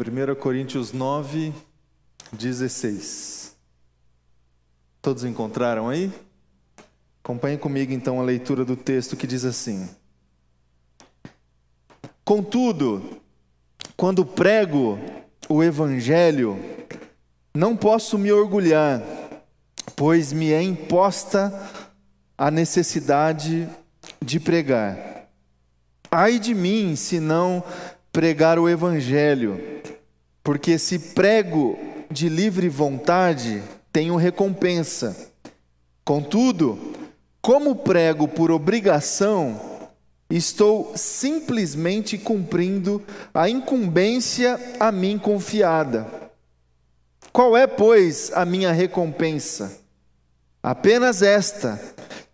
1 Coríntios 9, 16. Todos encontraram aí? Acompanhe comigo então a leitura do texto que diz assim: Contudo, quando prego o Evangelho, não posso me orgulhar, pois me é imposta a necessidade de pregar. Ai de mim se não pregar o Evangelho, porque se prego de livre vontade, tenho recompensa. Contudo, como prego por obrigação, estou simplesmente cumprindo a incumbência a mim confiada. Qual é, pois, a minha recompensa? Apenas esta,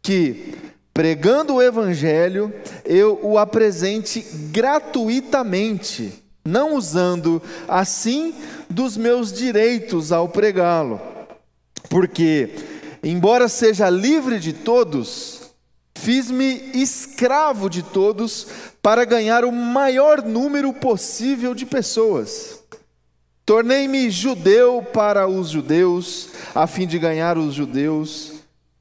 que pregando o Evangelho, eu o apresente gratuitamente, não usando assim dos meus direitos ao pregá-lo. Porque, embora seja livre de todos, fiz-me escravo de todos para ganhar o maior número possível de pessoas. Tornei-me judeu para os judeus, a fim de ganhar os judeus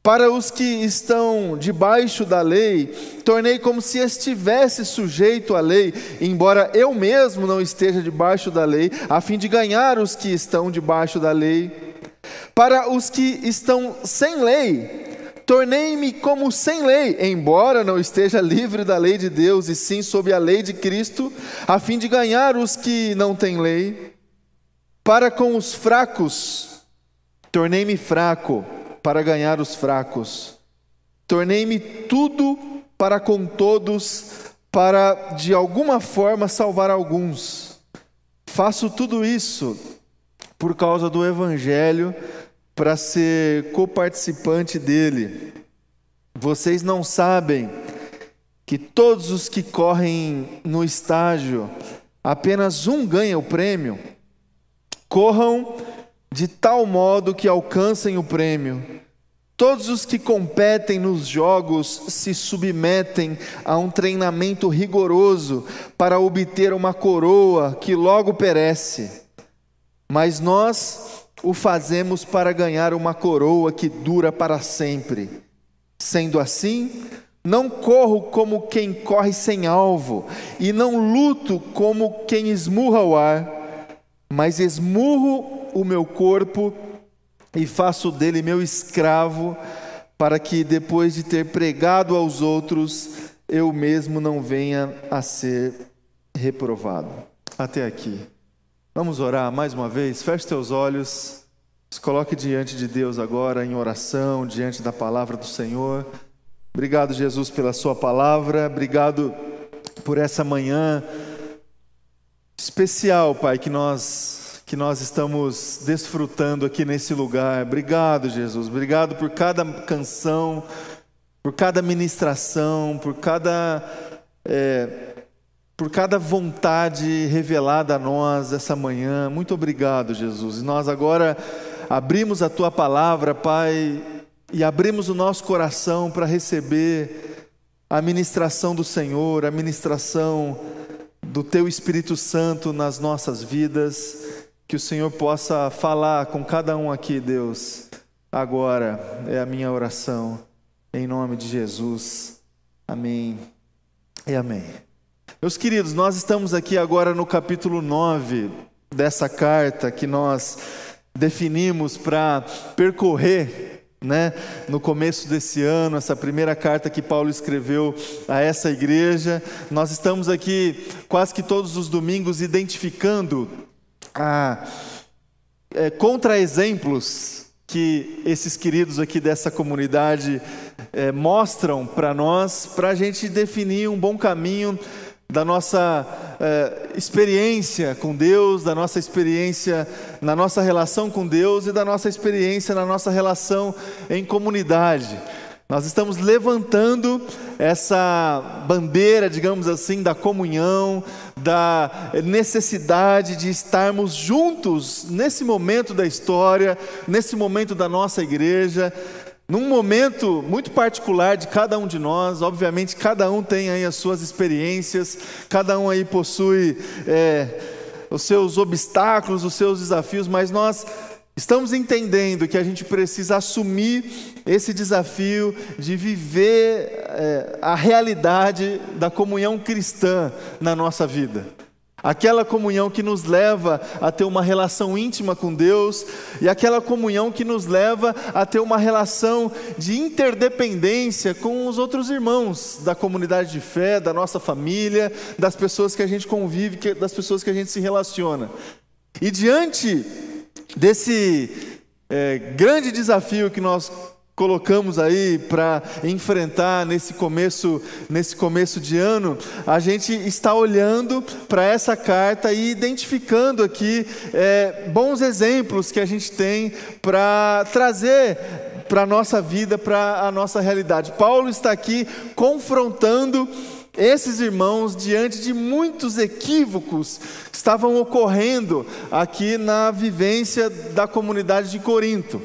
para os que estão debaixo da lei, tornei como se estivesse sujeito à lei, embora eu mesmo não esteja debaixo da lei, a fim de ganhar os que estão debaixo da lei. Para os que estão sem lei, tornei-me como sem lei, embora não esteja livre da lei de Deus, e sim sob a lei de Cristo, a fim de ganhar os que não têm lei. Para com os fracos, tornei-me fraco para ganhar os fracos. Tornei-me tudo para com todos, para de alguma forma salvar alguns. Faço tudo isso por causa do Evangelho, para ser coparticipante dele. Vocês não sabem que todos os que correm no estágio, apenas um ganha o prêmio. Corram de tal modo que alcancem o prêmio. Todos os que competem nos jogos se submetem a um treinamento rigoroso para obter uma coroa que logo perece. Mas nós o fazemos para ganhar uma coroa que dura para sempre. Sendo assim, não corro como quem corre sem alvo, e não luto como quem esmurra o ar, mas esmurro o meu corpo e faço dele meu escravo, para que depois de ter pregado aos outros, eu mesmo não venha a ser reprovado. Até aqui. Vamos orar mais uma vez. Feche teus olhos. Se coloque diante de Deus agora em oração, diante da palavra do Senhor. Obrigado, Jesus, pela Sua palavra. Obrigado por essa manhã especial, Pai, que nós que nós estamos desfrutando aqui nesse lugar. Obrigado, Jesus. Obrigado por cada canção, por cada ministração, por cada. É, por cada vontade revelada a nós essa manhã. Muito obrigado, Jesus. Nós agora abrimos a tua palavra, Pai, e abrimos o nosso coração para receber a ministração do Senhor, a ministração do teu Espírito Santo nas nossas vidas. Que o Senhor possa falar com cada um aqui, Deus, agora é a minha oração, em nome de Jesus. Amém e amém. Meus queridos, nós estamos aqui agora no capítulo 9 dessa carta que nós definimos para percorrer né, no começo desse ano, essa primeira carta que Paulo escreveu a essa igreja. Nós estamos aqui quase que todos os domingos identificando a é, contra-exemplos que esses queridos aqui dessa comunidade é, mostram para nós, para a gente definir um bom caminho da nossa é, experiência com Deus, da nossa experiência na nossa relação com Deus e da nossa experiência na nossa relação em comunidade. Nós estamos levantando essa bandeira, digamos assim, da comunhão, da necessidade de estarmos juntos nesse momento da história, nesse momento da nossa igreja, num momento muito particular de cada um de nós. Obviamente, cada um tem aí as suas experiências, cada um aí possui. É, os seus obstáculos, os seus desafios, mas nós estamos entendendo que a gente precisa assumir esse desafio de viver é, a realidade da comunhão cristã na nossa vida. Aquela comunhão que nos leva a ter uma relação íntima com Deus e aquela comunhão que nos leva a ter uma relação de interdependência com os outros irmãos da comunidade de fé, da nossa família, das pessoas que a gente convive, das pessoas que a gente se relaciona. E diante desse é, grande desafio que nós colocamos aí para enfrentar nesse começo nesse começo de ano, a gente está olhando para essa carta e identificando aqui é, bons exemplos que a gente tem para trazer para a nossa vida, para a nossa realidade. Paulo está aqui confrontando esses irmãos diante de muitos equívocos estavam ocorrendo aqui na vivência da comunidade de Corinto.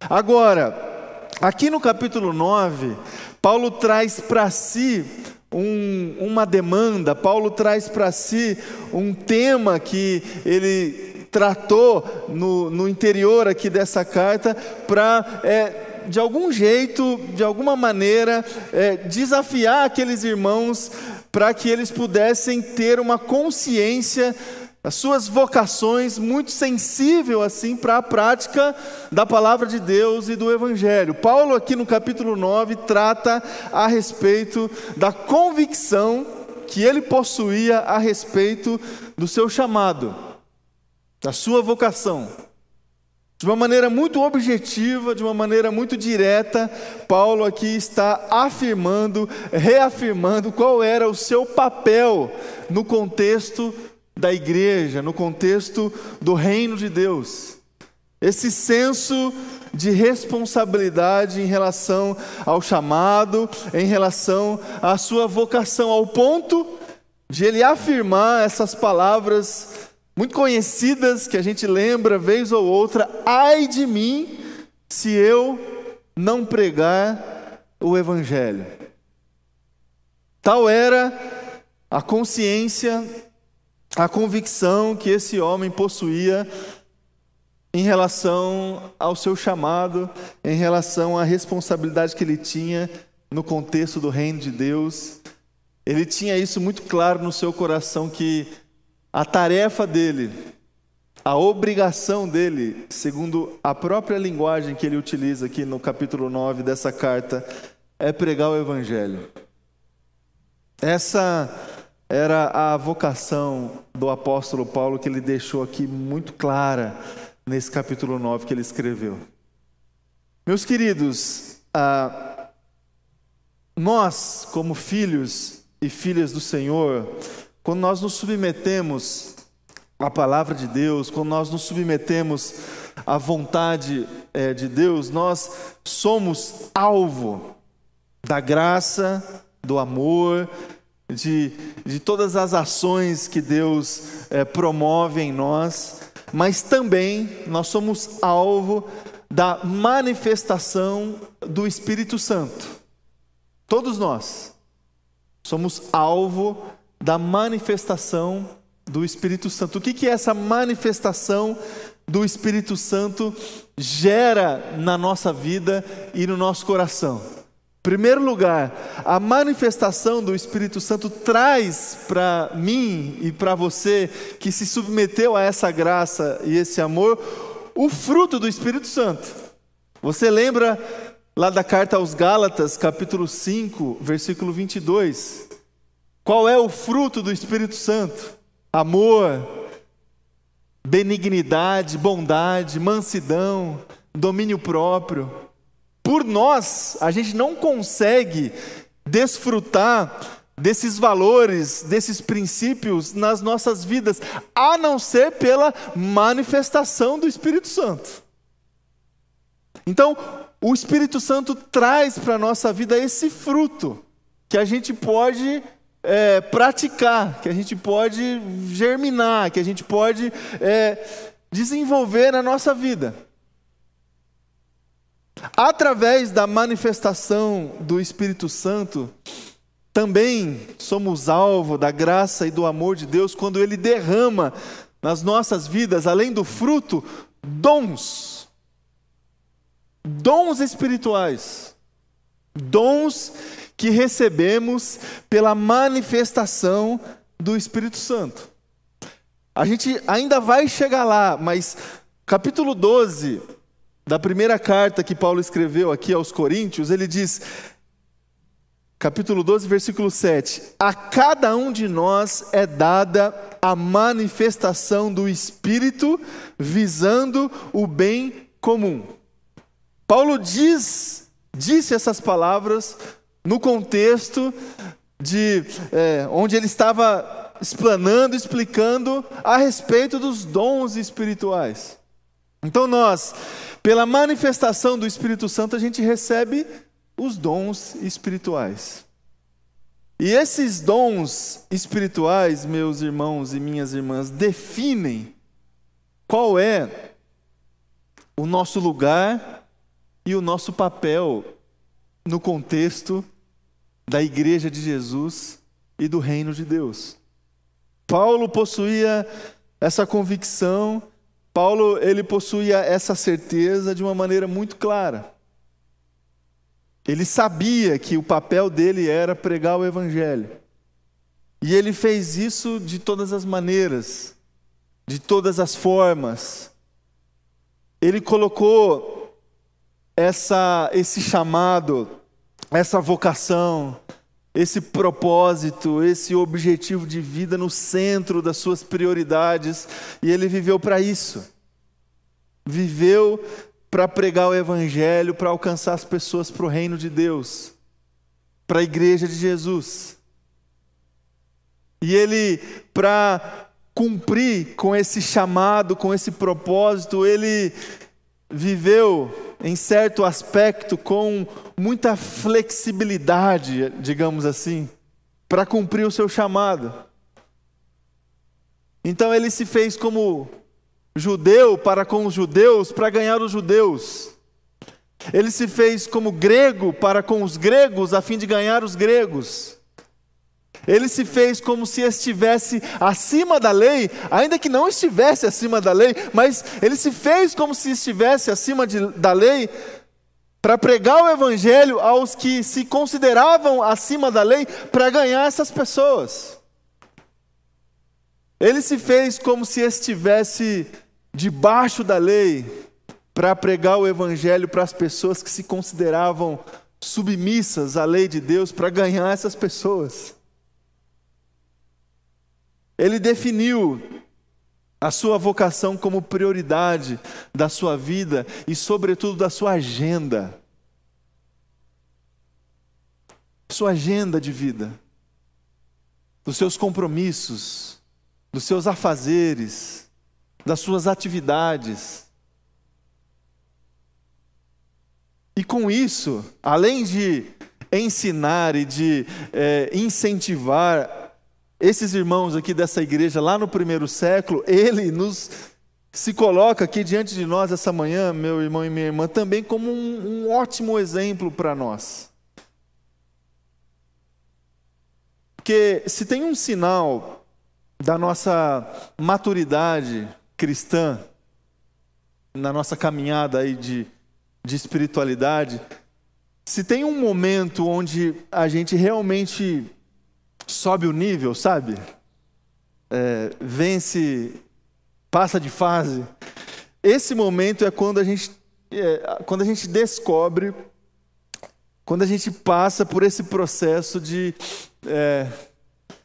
Agora, Aqui no capítulo 9, Paulo traz para si um, uma demanda, Paulo traz para si um tema que ele tratou no, no interior aqui dessa carta para. É, de algum jeito, de alguma maneira, é, desafiar aqueles irmãos para que eles pudessem ter uma consciência as suas vocações muito sensível assim para a prática da palavra de Deus e do evangelho. Paulo aqui no capítulo 9 trata a respeito da convicção que ele possuía a respeito do seu chamado, da sua vocação. De uma maneira muito objetiva, de uma maneira muito direta, Paulo aqui está afirmando, reafirmando qual era o seu papel no contexto da igreja, no contexto do reino de Deus. Esse senso de responsabilidade em relação ao chamado, em relação à sua vocação, ao ponto de ele afirmar essas palavras muito conhecidas que a gente lembra vez ou outra: ai de mim se eu não pregar o evangelho. Tal era a consciência a convicção que esse homem possuía em relação ao seu chamado, em relação à responsabilidade que ele tinha no contexto do reino de Deus. Ele tinha isso muito claro no seu coração que a tarefa dele, a obrigação dele, segundo a própria linguagem que ele utiliza aqui no capítulo 9 dessa carta, é pregar o evangelho. Essa era a vocação do apóstolo Paulo que ele deixou aqui muito clara nesse capítulo 9 que ele escreveu. Meus queridos, ah, nós, como filhos e filhas do Senhor, quando nós nos submetemos à palavra de Deus, quando nós nos submetemos à vontade é, de Deus, nós somos alvo da graça, do amor de, de todas as ações que Deus é, promove em nós, mas também nós somos alvo da manifestação do Espírito Santo. Todos nós somos alvo da manifestação do Espírito Santo. O que, que essa manifestação do Espírito Santo gera na nossa vida e no nosso coração? primeiro lugar, a manifestação do Espírito Santo traz para mim e para você que se submeteu a essa graça e esse amor, o fruto do Espírito Santo. Você lembra lá da carta aos Gálatas, capítulo 5, versículo 22? Qual é o fruto do Espírito Santo? Amor, benignidade, bondade, mansidão, domínio próprio. Por nós, a gente não consegue desfrutar desses valores, desses princípios nas nossas vidas, a não ser pela manifestação do Espírito Santo. Então, o Espírito Santo traz para a nossa vida esse fruto que a gente pode é, praticar, que a gente pode germinar, que a gente pode é, desenvolver na nossa vida. Através da manifestação do Espírito Santo, também somos alvo da graça e do amor de Deus quando Ele derrama nas nossas vidas, além do fruto, dons. Dons espirituais. Dons que recebemos pela manifestação do Espírito Santo. A gente ainda vai chegar lá, mas capítulo 12 da primeira carta que Paulo escreveu aqui aos Coríntios, ele diz: capítulo 12, versículo 7: A cada um de nós é dada a manifestação do Espírito, visando o bem comum. Paulo diz, disse essas palavras no contexto de é, onde ele estava explanando, explicando a respeito dos dons espirituais. Então nós, pela manifestação do Espírito Santo, a gente recebe os dons espirituais. E esses dons espirituais, meus irmãos e minhas irmãs, definem qual é o nosso lugar e o nosso papel no contexto da igreja de Jesus e do reino de Deus. Paulo possuía essa convicção, Paulo ele possuía essa certeza de uma maneira muito clara. Ele sabia que o papel dele era pregar o evangelho. E ele fez isso de todas as maneiras, de todas as formas. Ele colocou essa esse chamado essa vocação, esse propósito, esse objetivo de vida no centro das suas prioridades, e ele viveu para isso. Viveu para pregar o Evangelho, para alcançar as pessoas para o reino de Deus, para a igreja de Jesus. E ele, para cumprir com esse chamado, com esse propósito, ele viveu em certo aspecto, com muita flexibilidade, digamos assim, para cumprir o seu chamado. Então ele se fez como judeu para com os judeus, para ganhar os judeus. Ele se fez como grego para com os gregos, a fim de ganhar os gregos. Ele se fez como se estivesse acima da lei, ainda que não estivesse acima da lei, mas ele se fez como se estivesse acima de, da lei, para pregar o evangelho aos que se consideravam acima da lei, para ganhar essas pessoas. Ele se fez como se estivesse debaixo da lei, para pregar o evangelho para as pessoas que se consideravam submissas à lei de Deus, para ganhar essas pessoas. Ele definiu a sua vocação como prioridade da sua vida e, sobretudo, da sua agenda. Sua agenda de vida, dos seus compromissos, dos seus afazeres, das suas atividades. E com isso, além de ensinar e de é, incentivar esses irmãos aqui dessa igreja lá no primeiro século, ele nos se coloca aqui diante de nós essa manhã, meu irmão e minha irmã, também como um, um ótimo exemplo para nós. Porque se tem um sinal da nossa maturidade cristã, na nossa caminhada aí de, de espiritualidade, se tem um momento onde a gente realmente sobe o nível, sabe? É, vence, passa de fase. Esse momento é quando a gente, é, quando a gente descobre, quando a gente passa por esse processo de é,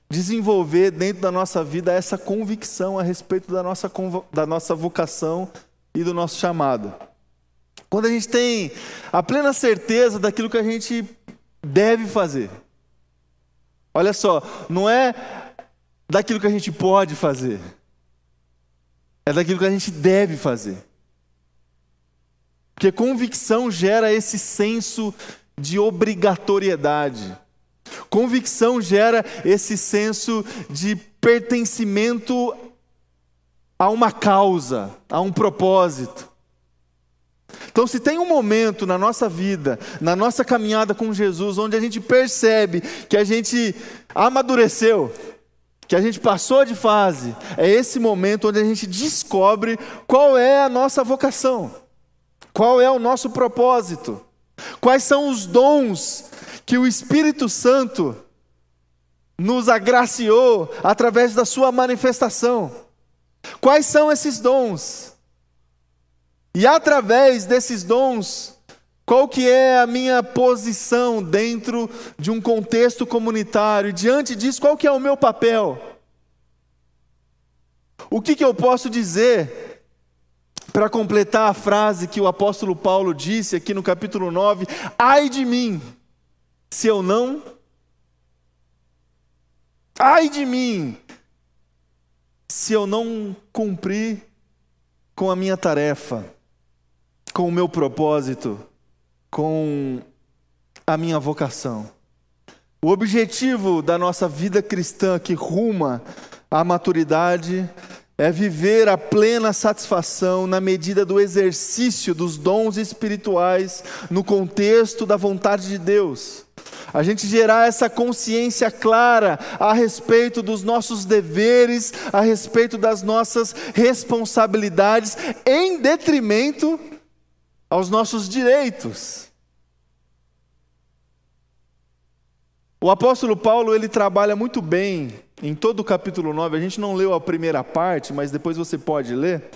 desenvolver dentro da nossa vida essa convicção a respeito da nossa, da nossa vocação e do nosso chamado. Quando a gente tem a plena certeza daquilo que a gente deve fazer. Olha só, não é daquilo que a gente pode fazer, é daquilo que a gente deve fazer. Porque convicção gera esse senso de obrigatoriedade. Convicção gera esse senso de pertencimento a uma causa, a um propósito. Então, se tem um momento na nossa vida, na nossa caminhada com Jesus, onde a gente percebe que a gente amadureceu, que a gente passou de fase, é esse momento onde a gente descobre qual é a nossa vocação, qual é o nosso propósito, quais são os dons que o Espírito Santo nos agraciou através da sua manifestação. Quais são esses dons? E através desses dons, qual que é a minha posição dentro de um contexto comunitário? Diante disso, qual que é o meu papel? O que, que eu posso dizer para completar a frase que o apóstolo Paulo disse aqui no capítulo 9? Ai de mim, se eu não. Ai de mim, se eu não cumprir com a minha tarefa, com o meu propósito com a minha vocação. O objetivo da nossa vida cristã que ruma à maturidade é viver a plena satisfação na medida do exercício dos dons espirituais no contexto da vontade de Deus. A gente gerar essa consciência clara a respeito dos nossos deveres, a respeito das nossas responsabilidades, em detrimento aos nossos direitos. O apóstolo Paulo, ele trabalha muito bem em todo o capítulo 9. A gente não leu a primeira parte, mas depois você pode ler.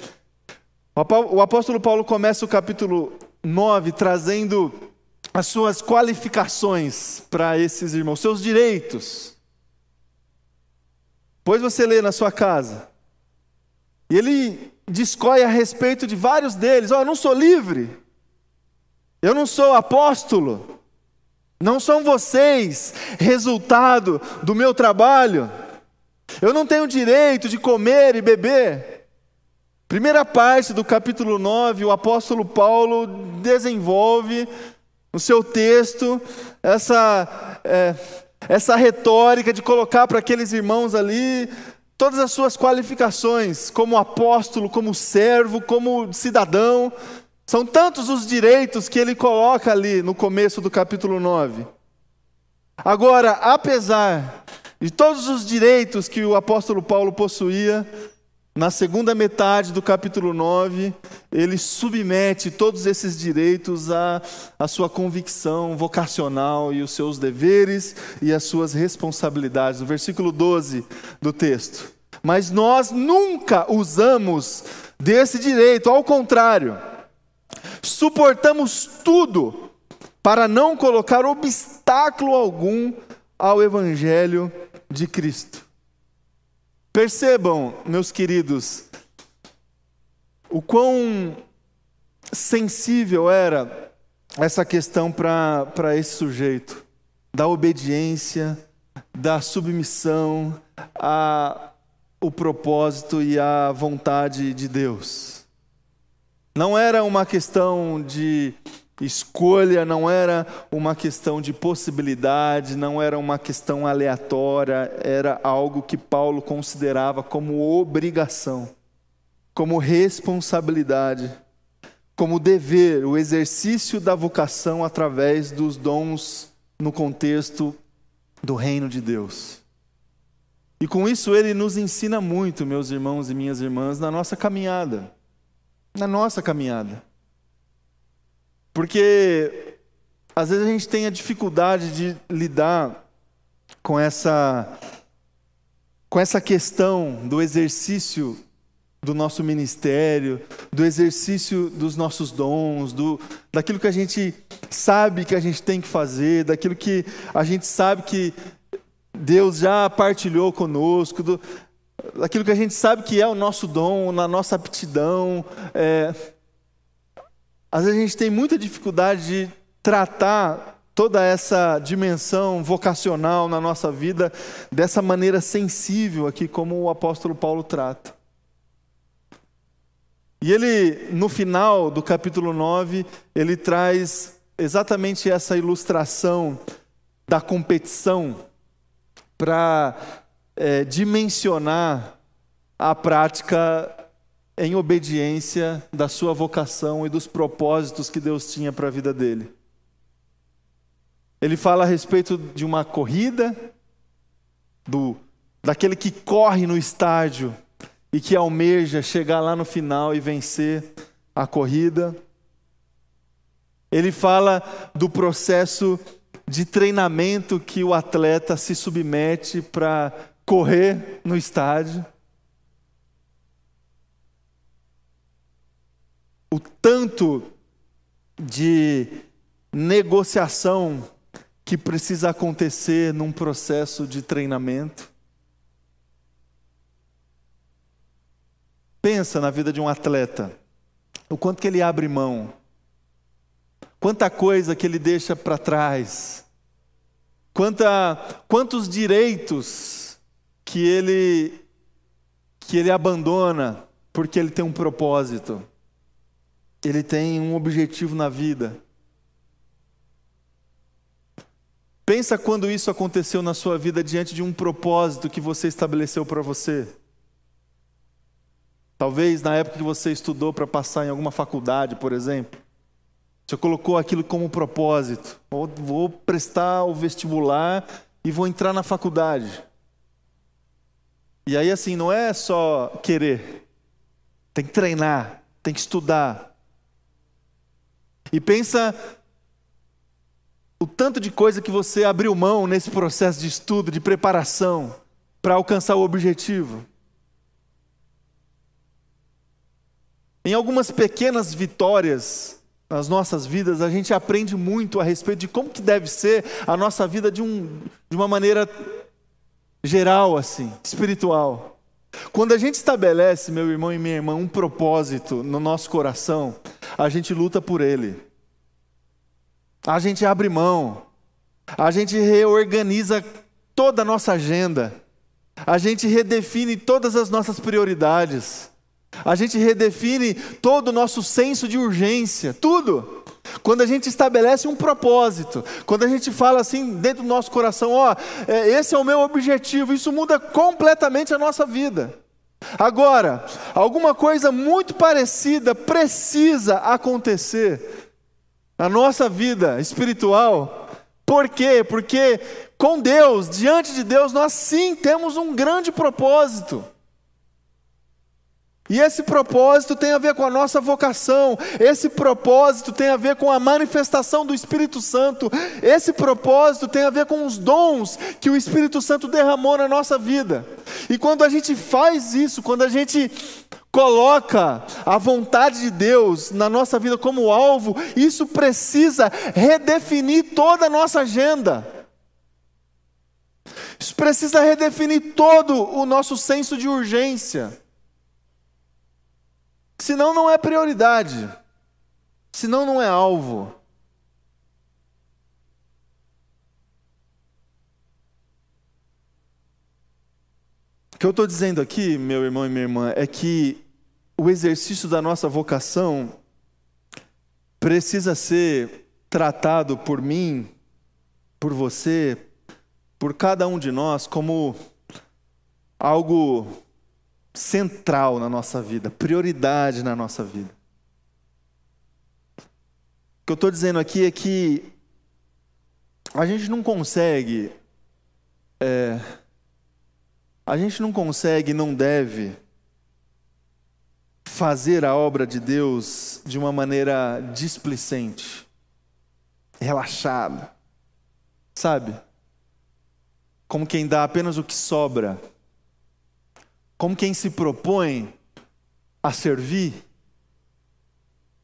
O apóstolo Paulo começa o capítulo 9 trazendo as suas qualificações para esses irmãos, seus direitos. Pois você lê na sua casa. E ele discorre a respeito de vários deles. Ó, oh, eu não sou livre. Eu não sou apóstolo. Não são vocês resultado do meu trabalho. Eu não tenho direito de comer e beber. Primeira parte do capítulo 9, o apóstolo Paulo desenvolve no seu texto essa, é, essa retórica de colocar para aqueles irmãos ali todas as suas qualificações, como apóstolo, como servo, como cidadão, são tantos os direitos que ele coloca ali no começo do capítulo 9. Agora, apesar de todos os direitos que o apóstolo Paulo possuía, na segunda metade do capítulo 9, ele submete todos esses direitos à, à sua convicção vocacional e os seus deveres e as suas responsabilidades. No versículo 12 do texto. Mas nós nunca usamos desse direito, ao contrário Suportamos tudo para não colocar obstáculo algum ao Evangelho de Cristo. Percebam, meus queridos, o quão sensível era essa questão para esse sujeito, da obediência, da submissão ao propósito e à vontade de Deus. Não era uma questão de escolha, não era uma questão de possibilidade, não era uma questão aleatória, era algo que Paulo considerava como obrigação, como responsabilidade, como dever, o exercício da vocação através dos dons no contexto do reino de Deus. E com isso ele nos ensina muito, meus irmãos e minhas irmãs, na nossa caminhada na nossa caminhada. Porque às vezes a gente tem a dificuldade de lidar com essa com essa questão do exercício do nosso ministério, do exercício dos nossos dons, do, daquilo que a gente sabe que a gente tem que fazer, daquilo que a gente sabe que Deus já partilhou conosco, do, daquilo que a gente sabe que é o nosso dom, na nossa aptidão. É... Às vezes a gente tem muita dificuldade de tratar toda essa dimensão vocacional na nossa vida dessa maneira sensível aqui, como o apóstolo Paulo trata. E ele, no final do capítulo 9, ele traz exatamente essa ilustração da competição para é, dimensionar a prática em obediência da sua vocação e dos propósitos que Deus tinha para a vida dele. Ele fala a respeito de uma corrida, do daquele que corre no estádio e que almeja chegar lá no final e vencer a corrida. Ele fala do processo de treinamento que o atleta se submete para correr no estádio. O tanto de negociação que precisa acontecer num processo de treinamento. Pensa na vida de um atleta, o quanto que ele abre mão, quanta coisa que ele deixa para trás, quanta, quantos direitos que ele que ele abandona porque ele tem um propósito, ele tem um objetivo na vida. Pensa quando isso aconteceu na sua vida diante de um propósito que você estabeleceu para você. Talvez na época que você estudou para passar em alguma faculdade, por exemplo, você colocou aquilo como propósito. Vou prestar o vestibular e vou entrar na faculdade. E aí, assim, não é só querer, tem que treinar, tem que estudar. E pensa o tanto de coisa que você abriu mão nesse processo de estudo, de preparação, para alcançar o objetivo. Em algumas pequenas vitórias nas nossas vidas, a gente aprende muito a respeito de como que deve ser a nossa vida de, um, de uma maneira geral, assim, espiritual. Quando a gente estabelece, meu irmão e minha irmã, um propósito no nosso coração, a gente luta por ele. A gente abre mão, a gente reorganiza toda a nossa agenda, a gente redefine todas as nossas prioridades, a gente redefine todo o nosso senso de urgência, tudo. Quando a gente estabelece um propósito, quando a gente fala assim dentro do nosso coração, ó, oh, esse é o meu objetivo, isso muda completamente a nossa vida. Agora, alguma coisa muito parecida precisa acontecer na nossa vida espiritual. Por quê? Porque com Deus, diante de Deus, nós sim temos um grande propósito. E esse propósito tem a ver com a nossa vocação, esse propósito tem a ver com a manifestação do Espírito Santo, esse propósito tem a ver com os dons que o Espírito Santo derramou na nossa vida. E quando a gente faz isso, quando a gente coloca a vontade de Deus na nossa vida como alvo, isso precisa redefinir toda a nossa agenda. Isso precisa redefinir todo o nosso senso de urgência. Senão não é prioridade. Senão não é alvo. O que eu estou dizendo aqui, meu irmão e minha irmã, é que o exercício da nossa vocação precisa ser tratado por mim, por você, por cada um de nós como algo central na nossa vida, prioridade na nossa vida. O que eu estou dizendo aqui é que a gente não consegue, é, a gente não consegue, não deve fazer a obra de Deus de uma maneira displicente, relaxada, sabe? Como quem dá apenas o que sobra, como quem se propõe a servir,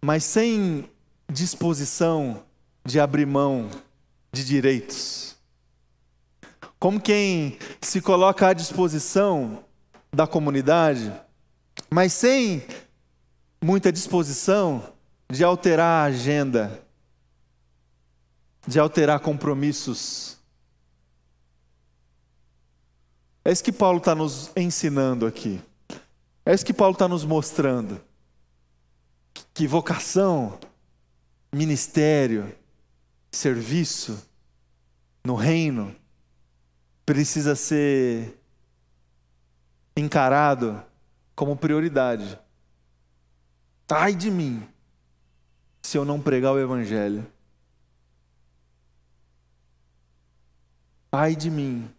mas sem disposição de abrir mão de direitos. Como quem se coloca à disposição da comunidade, mas sem muita disposição de alterar a agenda, de alterar compromissos. É isso que Paulo está nos ensinando aqui. É isso que Paulo está nos mostrando. Que vocação, ministério, serviço no reino precisa ser encarado como prioridade. Ai de mim se eu não pregar o Evangelho. Ai de mim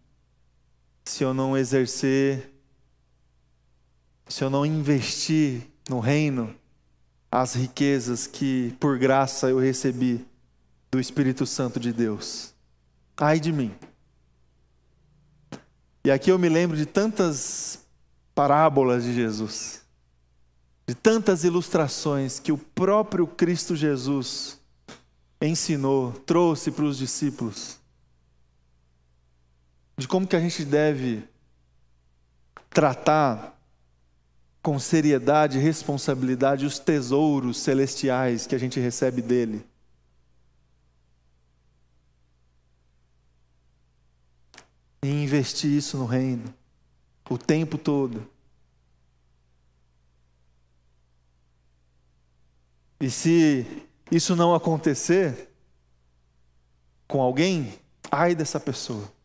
se eu não exercer, se eu não investir no reino as riquezas que por graça eu recebi do Espírito Santo de Deus. Ai de mim. E aqui eu me lembro de tantas parábolas de Jesus, de tantas ilustrações que o próprio Cristo Jesus ensinou, trouxe para os discípulos, de como que a gente deve tratar com seriedade e responsabilidade os tesouros celestiais que a gente recebe dele. E investir isso no reino, o tempo todo. E se isso não acontecer com alguém, ai dessa pessoa.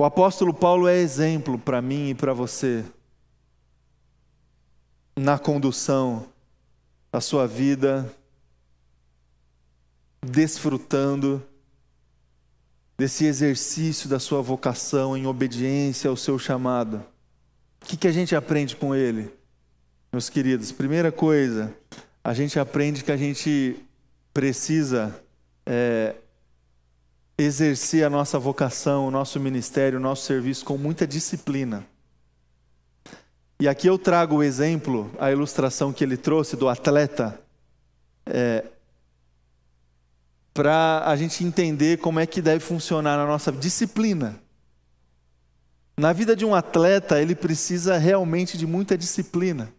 O apóstolo Paulo é exemplo para mim e para você na condução da sua vida, desfrutando desse exercício da sua vocação em obediência ao seu chamado. O que, que a gente aprende com ele, meus queridos? Primeira coisa, a gente aprende que a gente precisa é, exercer a nossa vocação, o nosso ministério, o nosso serviço com muita disciplina. E aqui eu trago o exemplo, a ilustração que ele trouxe do atleta, é, para a gente entender como é que deve funcionar a nossa disciplina. Na vida de um atleta, ele precisa realmente de muita disciplina.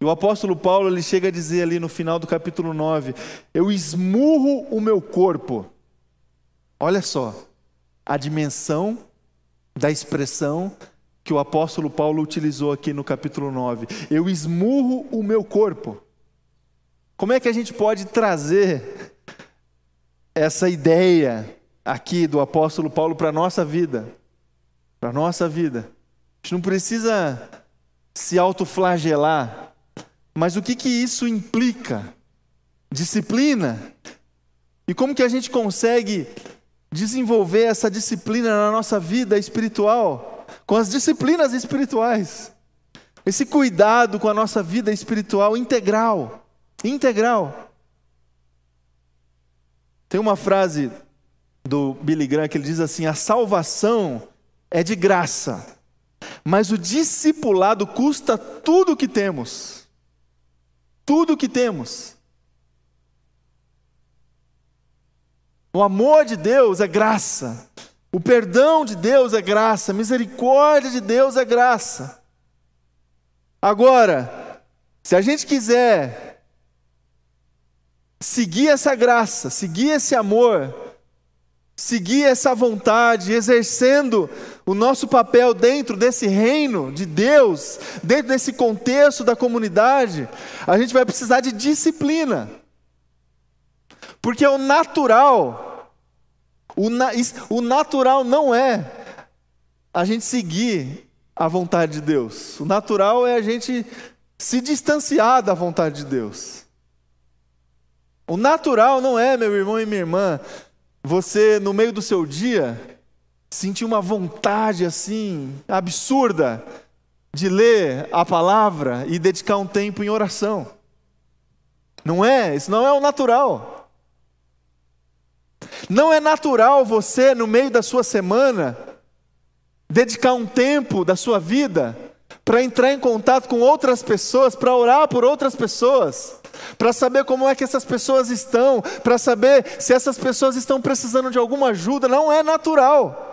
E o apóstolo Paulo ele chega a dizer ali no final do capítulo 9: Eu esmurro o meu corpo Olha só a dimensão da expressão que o apóstolo Paulo utilizou aqui no capítulo 9. Eu esmurro o meu corpo. Como é que a gente pode trazer essa ideia aqui do apóstolo Paulo para a nossa vida? Para a nossa vida. A gente não precisa se autoflagelar, mas o que, que isso implica? Disciplina. E como que a gente consegue desenvolver essa disciplina na nossa vida espiritual, com as disciplinas espirituais. Esse cuidado com a nossa vida espiritual integral, integral. Tem uma frase do Billy Graham que ele diz assim: a salvação é de graça, mas o discipulado custa tudo o que temos. Tudo o que temos. O amor de Deus é graça. O perdão de Deus é graça. A misericórdia de Deus é graça. Agora, se a gente quiser seguir essa graça, seguir esse amor, seguir essa vontade, exercendo o nosso papel dentro desse reino de Deus, dentro desse contexto da comunidade, a gente vai precisar de disciplina. Porque o natural, o, na, o natural não é a gente seguir a vontade de Deus. O natural é a gente se distanciar da vontade de Deus. O natural não é, meu irmão e minha irmã, você no meio do seu dia sentir uma vontade assim absurda de ler a palavra e dedicar um tempo em oração. Não é, isso não é o natural. Não é natural você, no meio da sua semana, dedicar um tempo da sua vida para entrar em contato com outras pessoas, para orar por outras pessoas, para saber como é que essas pessoas estão, para saber se essas pessoas estão precisando de alguma ajuda. Não é natural.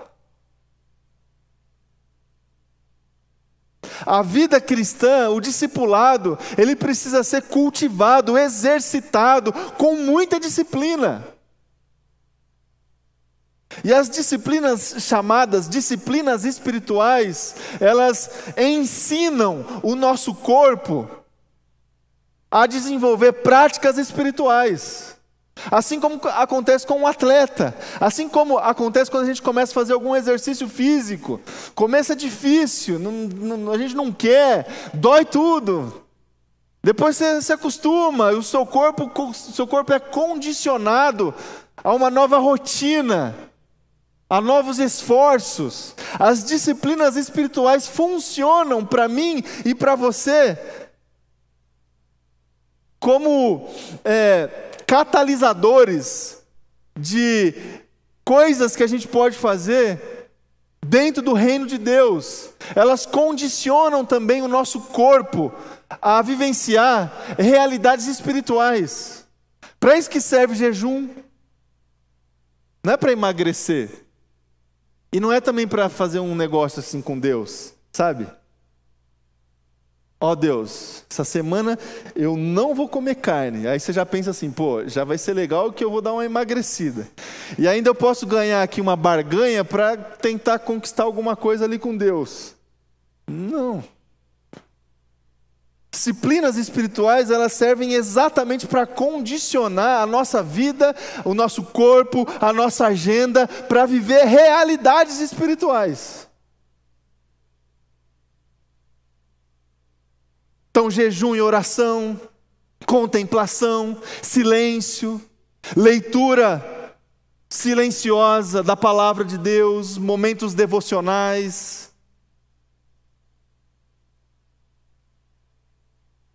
A vida cristã, o discipulado, ele precisa ser cultivado, exercitado com muita disciplina. E as disciplinas chamadas disciplinas espirituais, elas ensinam o nosso corpo a desenvolver práticas espirituais. Assim como acontece com um atleta, assim como acontece quando a gente começa a fazer algum exercício físico. Começa difícil, não, não, a gente não quer, dói tudo. Depois você se acostuma, o seu corpo, seu corpo é condicionado a uma nova rotina. A novos esforços. As disciplinas espirituais funcionam para mim e para você como é, catalisadores de coisas que a gente pode fazer dentro do reino de Deus. Elas condicionam também o nosso corpo a vivenciar realidades espirituais. Para isso que serve jejum. Não é para emagrecer. E não é também para fazer um negócio assim com Deus, sabe? Ó oh Deus, essa semana eu não vou comer carne. Aí você já pensa assim, pô, já vai ser legal que eu vou dar uma emagrecida. E ainda eu posso ganhar aqui uma barganha para tentar conquistar alguma coisa ali com Deus. Não. Disciplinas espirituais, elas servem exatamente para condicionar a nossa vida, o nosso corpo, a nossa agenda, para viver realidades espirituais. Então, jejum e oração, contemplação, silêncio, leitura silenciosa da palavra de Deus, momentos devocionais.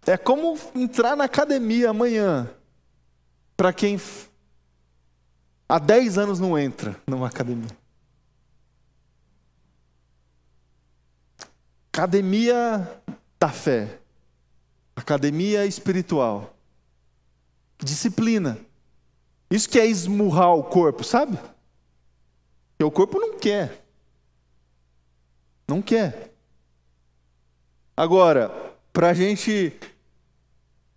É como entrar na academia amanhã, para quem há 10 anos não entra numa academia. Academia da fé. Academia espiritual. Disciplina. Isso que é esmurrar o corpo, sabe? Porque o corpo não quer. Não quer. Agora, para a gente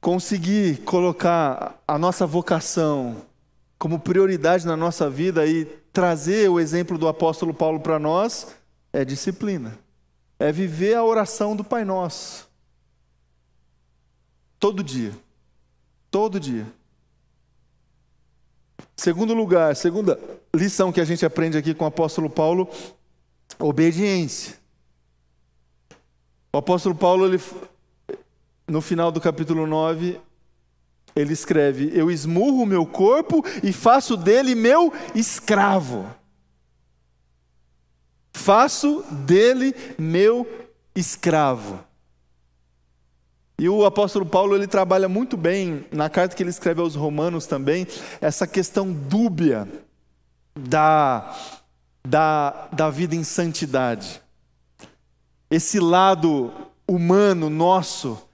conseguir colocar a nossa vocação como prioridade na nossa vida e trazer o exemplo do apóstolo Paulo para nós, é disciplina. É viver a oração do Pai Nosso. Todo dia. Todo dia. Segundo lugar, segunda lição que a gente aprende aqui com o apóstolo Paulo, obediência. O apóstolo Paulo, ele, no final do capítulo 9, ele escreve: Eu esmurro o meu corpo e faço dele meu escravo. Faço dele meu escravo. E o apóstolo Paulo ele trabalha muito bem na carta que ele escreve aos Romanos também essa questão dúbia da, da, da vida em santidade. Esse lado humano nosso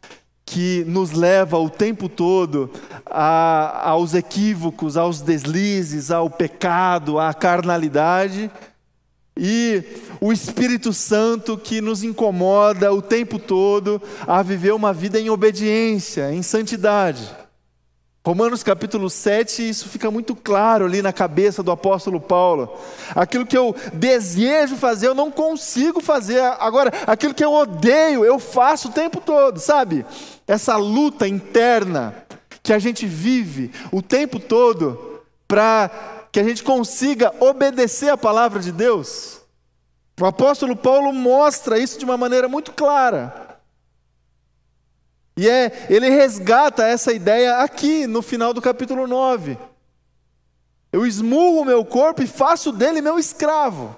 que nos leva o tempo todo a, aos equívocos, aos deslizes, ao pecado, à carnalidade e o Espírito Santo que nos incomoda o tempo todo a viver uma vida em obediência, em santidade. Romanos capítulo 7, isso fica muito claro ali na cabeça do apóstolo Paulo. Aquilo que eu desejo fazer, eu não consigo fazer. Agora, aquilo que eu odeio, eu faço o tempo todo, sabe? Essa luta interna que a gente vive o tempo todo para que a gente consiga obedecer a palavra de Deus. O apóstolo Paulo mostra isso de uma maneira muito clara. E é, ele resgata essa ideia aqui no final do capítulo 9. Eu esmurro o meu corpo e faço dele meu escravo.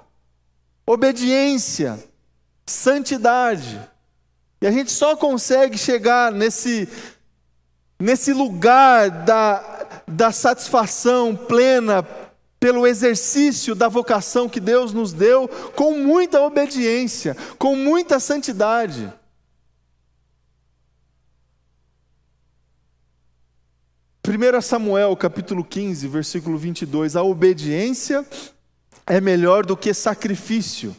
Obediência, santidade. E a gente só consegue chegar nesse, nesse lugar da, da satisfação plena pelo exercício da vocação que Deus nos deu, com muita obediência, com muita santidade. Primeiro Samuel, capítulo 15, versículo 22, a obediência é melhor do que sacrifício,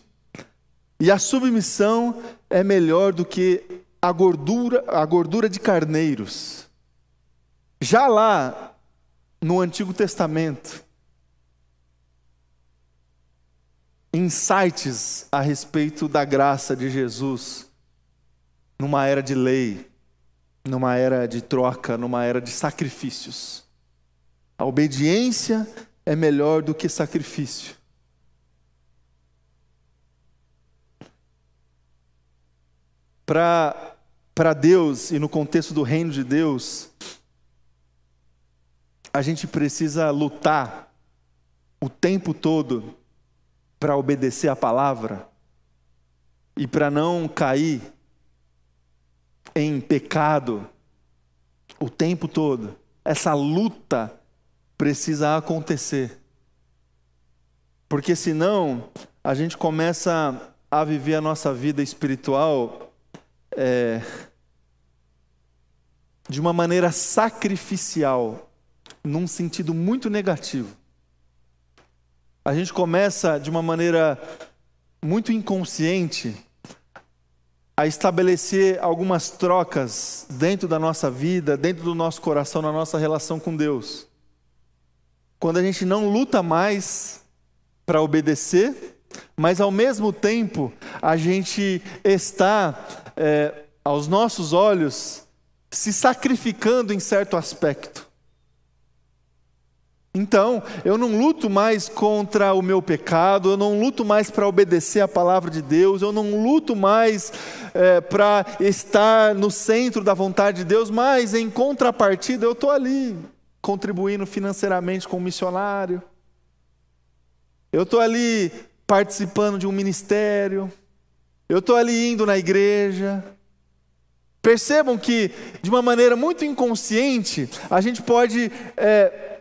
e a submissão é melhor do que a gordura, a gordura de carneiros. Já lá no Antigo Testamento, insights a respeito da graça de Jesus numa era de lei, numa era de troca, numa era de sacrifícios. A obediência é melhor do que sacrifício. Para Deus e no contexto do reino de Deus, a gente precisa lutar o tempo todo para obedecer a palavra e para não cair em pecado o tempo todo, essa luta precisa acontecer. Porque senão a gente começa a viver a nossa vida espiritual é, de uma maneira sacrificial, num sentido muito negativo. A gente começa de uma maneira muito inconsciente a estabelecer algumas trocas dentro da nossa vida, dentro do nosso coração, na nossa relação com Deus. Quando a gente não luta mais para obedecer, mas ao mesmo tempo a gente está, é, aos nossos olhos, se sacrificando em certo aspecto. Então, eu não luto mais contra o meu pecado, eu não luto mais para obedecer a palavra de Deus, eu não luto mais é, para estar no centro da vontade de Deus, mas em contrapartida eu estou ali contribuindo financeiramente com o missionário, eu estou ali participando de um ministério, eu estou ali indo na igreja, Percebam que, de uma maneira muito inconsciente, a gente pode é,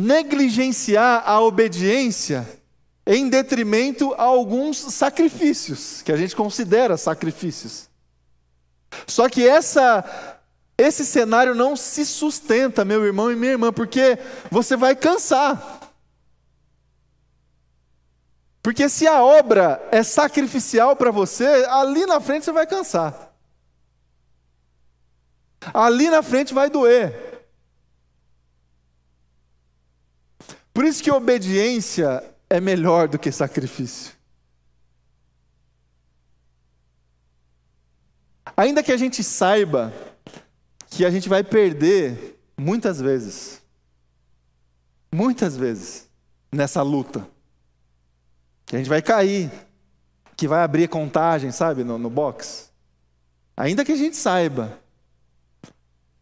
negligenciar a obediência em detrimento a alguns sacrifícios, que a gente considera sacrifícios. Só que essa, esse cenário não se sustenta, meu irmão e minha irmã, porque você vai cansar. Porque se a obra é sacrificial para você, ali na frente você vai cansar. Ali na frente vai doer. Por isso que obediência é melhor do que sacrifício. Ainda que a gente saiba que a gente vai perder muitas vezes, muitas vezes, nessa luta, que a gente vai cair, que vai abrir contagem, sabe, no, no box. Ainda que a gente saiba,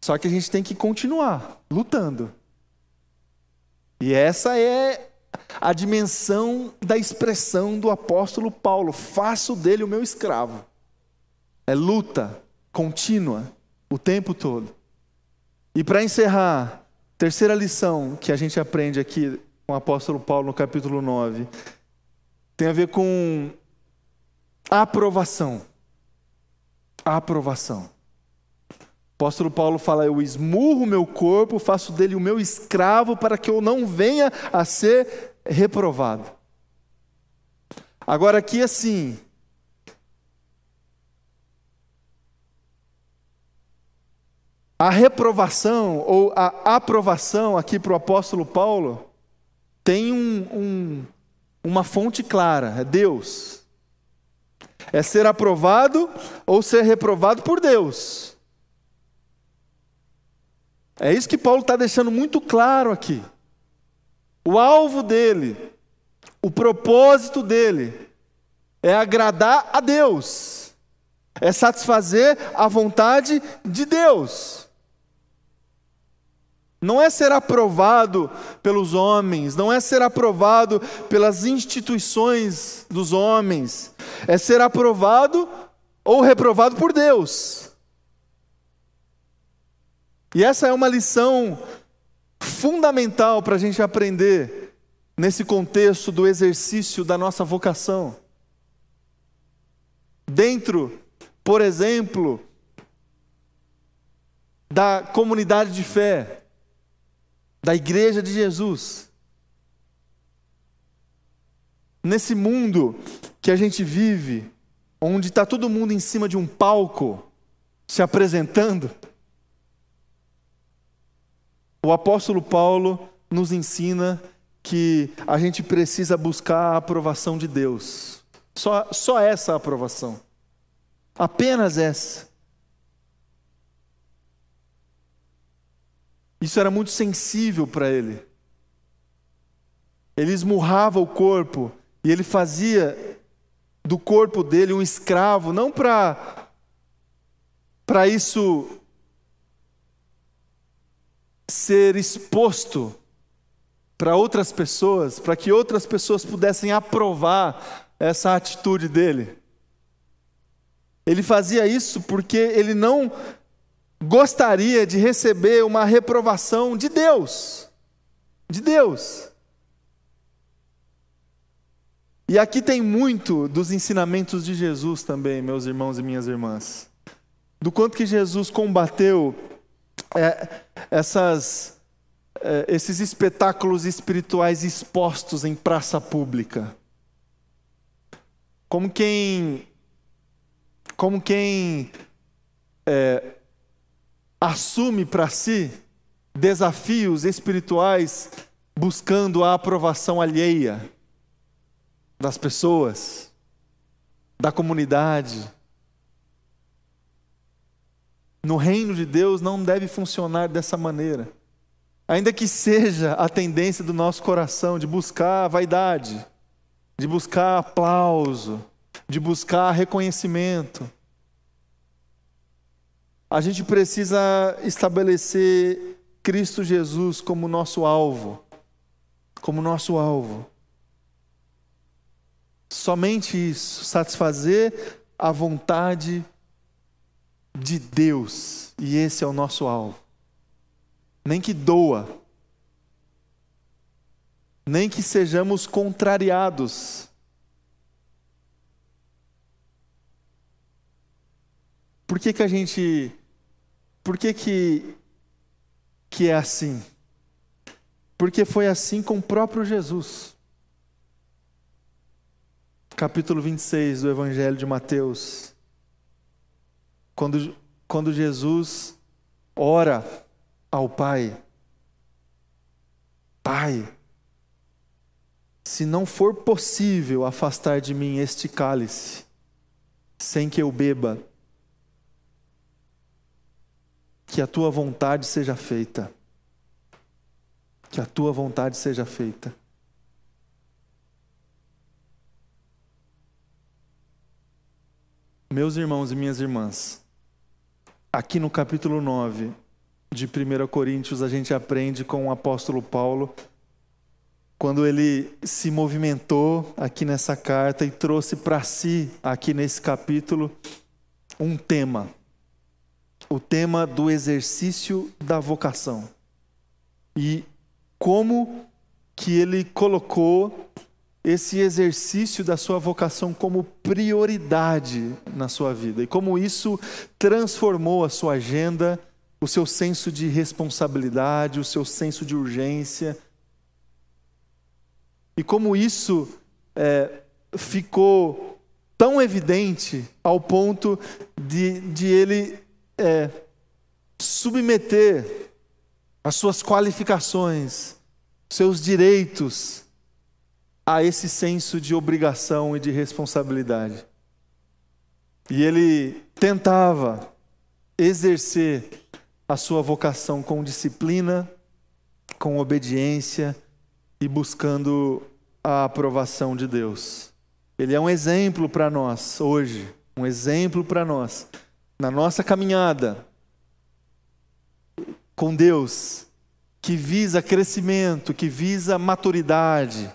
só que a gente tem que continuar lutando. E essa é a dimensão da expressão do apóstolo Paulo: faço dele o meu escravo. É luta contínua o tempo todo. E para encerrar, terceira lição que a gente aprende aqui com o apóstolo Paulo no capítulo 9 tem a ver com aprovação. A aprovação apóstolo Paulo fala: Eu esmurro meu corpo, faço dele o meu escravo, para que eu não venha a ser reprovado. Agora, aqui assim. A reprovação ou a aprovação aqui para o apóstolo Paulo tem um, um, uma fonte clara: é Deus. É ser aprovado ou ser reprovado por Deus. É isso que Paulo está deixando muito claro aqui. O alvo dele, o propósito dele, é agradar a Deus, é satisfazer a vontade de Deus. Não é ser aprovado pelos homens, não é ser aprovado pelas instituições dos homens, é ser aprovado ou reprovado por Deus. E essa é uma lição fundamental para a gente aprender nesse contexto do exercício da nossa vocação. Dentro, por exemplo, da comunidade de fé, da Igreja de Jesus. Nesse mundo que a gente vive, onde está todo mundo em cima de um palco, se apresentando, o apóstolo Paulo nos ensina que a gente precisa buscar a aprovação de Deus. Só, só essa aprovação. Apenas essa. Isso era muito sensível para ele. Ele esmurrava o corpo e ele fazia do corpo dele um escravo, não para para isso ser exposto para outras pessoas, para que outras pessoas pudessem aprovar essa atitude dele. Ele fazia isso porque ele não gostaria de receber uma reprovação de Deus. De Deus. E aqui tem muito dos ensinamentos de Jesus também, meus irmãos e minhas irmãs. Do quanto que Jesus combateu é, essas, é, esses espetáculos espirituais expostos em praça pública. Como quem, como quem é, assume para si desafios espirituais buscando a aprovação alheia das pessoas, da comunidade. No reino de Deus não deve funcionar dessa maneira. Ainda que seja a tendência do nosso coração de buscar vaidade, de buscar aplauso, de buscar reconhecimento. A gente precisa estabelecer Cristo Jesus como nosso alvo, como nosso alvo. Somente isso, satisfazer a vontade de Deus, e esse é o nosso alvo. Nem que doa, nem que sejamos contrariados. Por que, que a gente. Por que, que, que é assim? Porque foi assim com o próprio Jesus capítulo 26 do Evangelho de Mateus, quando, quando Jesus ora ao Pai: Pai, se não for possível afastar de mim este cálice, sem que eu beba, que a tua vontade seja feita. Que a tua vontade seja feita. Meus irmãos e minhas irmãs, aqui no capítulo 9 de 1 Coríntios, a gente aprende com o apóstolo Paulo, quando ele se movimentou aqui nessa carta e trouxe para si, aqui nesse capítulo, um tema. O tema do exercício da vocação. E como que ele colocou esse exercício da sua vocação como prioridade na sua vida e como isso transformou a sua agenda, o seu senso de responsabilidade, o seu senso de urgência. E como isso é, ficou tão evidente ao ponto de, de ele é, submeter as suas qualificações, seus direitos, a esse senso de obrigação e de responsabilidade. E ele tentava exercer a sua vocação com disciplina, com obediência e buscando a aprovação de Deus. Ele é um exemplo para nós hoje, um exemplo para nós na nossa caminhada com Deus, que visa crescimento, que visa maturidade,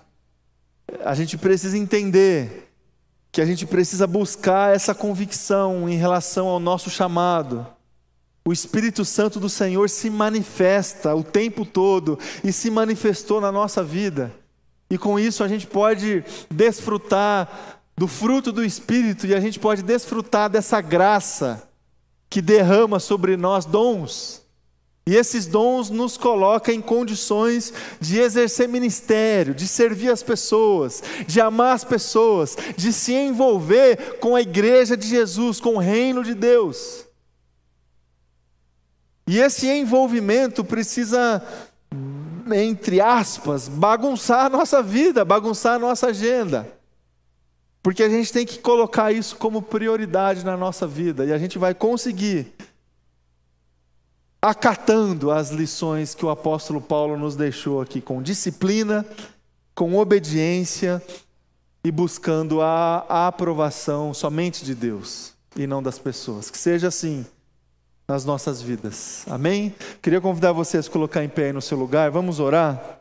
a gente precisa entender que a gente precisa buscar essa convicção em relação ao nosso chamado. O Espírito Santo do Senhor se manifesta o tempo todo e se manifestou na nossa vida. E com isso a gente pode desfrutar do fruto do Espírito e a gente pode desfrutar dessa graça que derrama sobre nós dons e esses dons nos colocam em condições de exercer ministério, de servir as pessoas, de amar as pessoas, de se envolver com a igreja de Jesus, com o reino de Deus. E esse envolvimento precisa, entre aspas, bagunçar a nossa vida, bagunçar a nossa agenda. Porque a gente tem que colocar isso como prioridade na nossa vida, e a gente vai conseguir acatando as lições que o apóstolo Paulo nos deixou aqui, com disciplina, com obediência e buscando a, aprovação somente de Deus e não das pessoas. Que seja assim nas nossas vidas. Amém? Queria convidar vocês a colocar em pé aí no seu lugar. Vamos orar.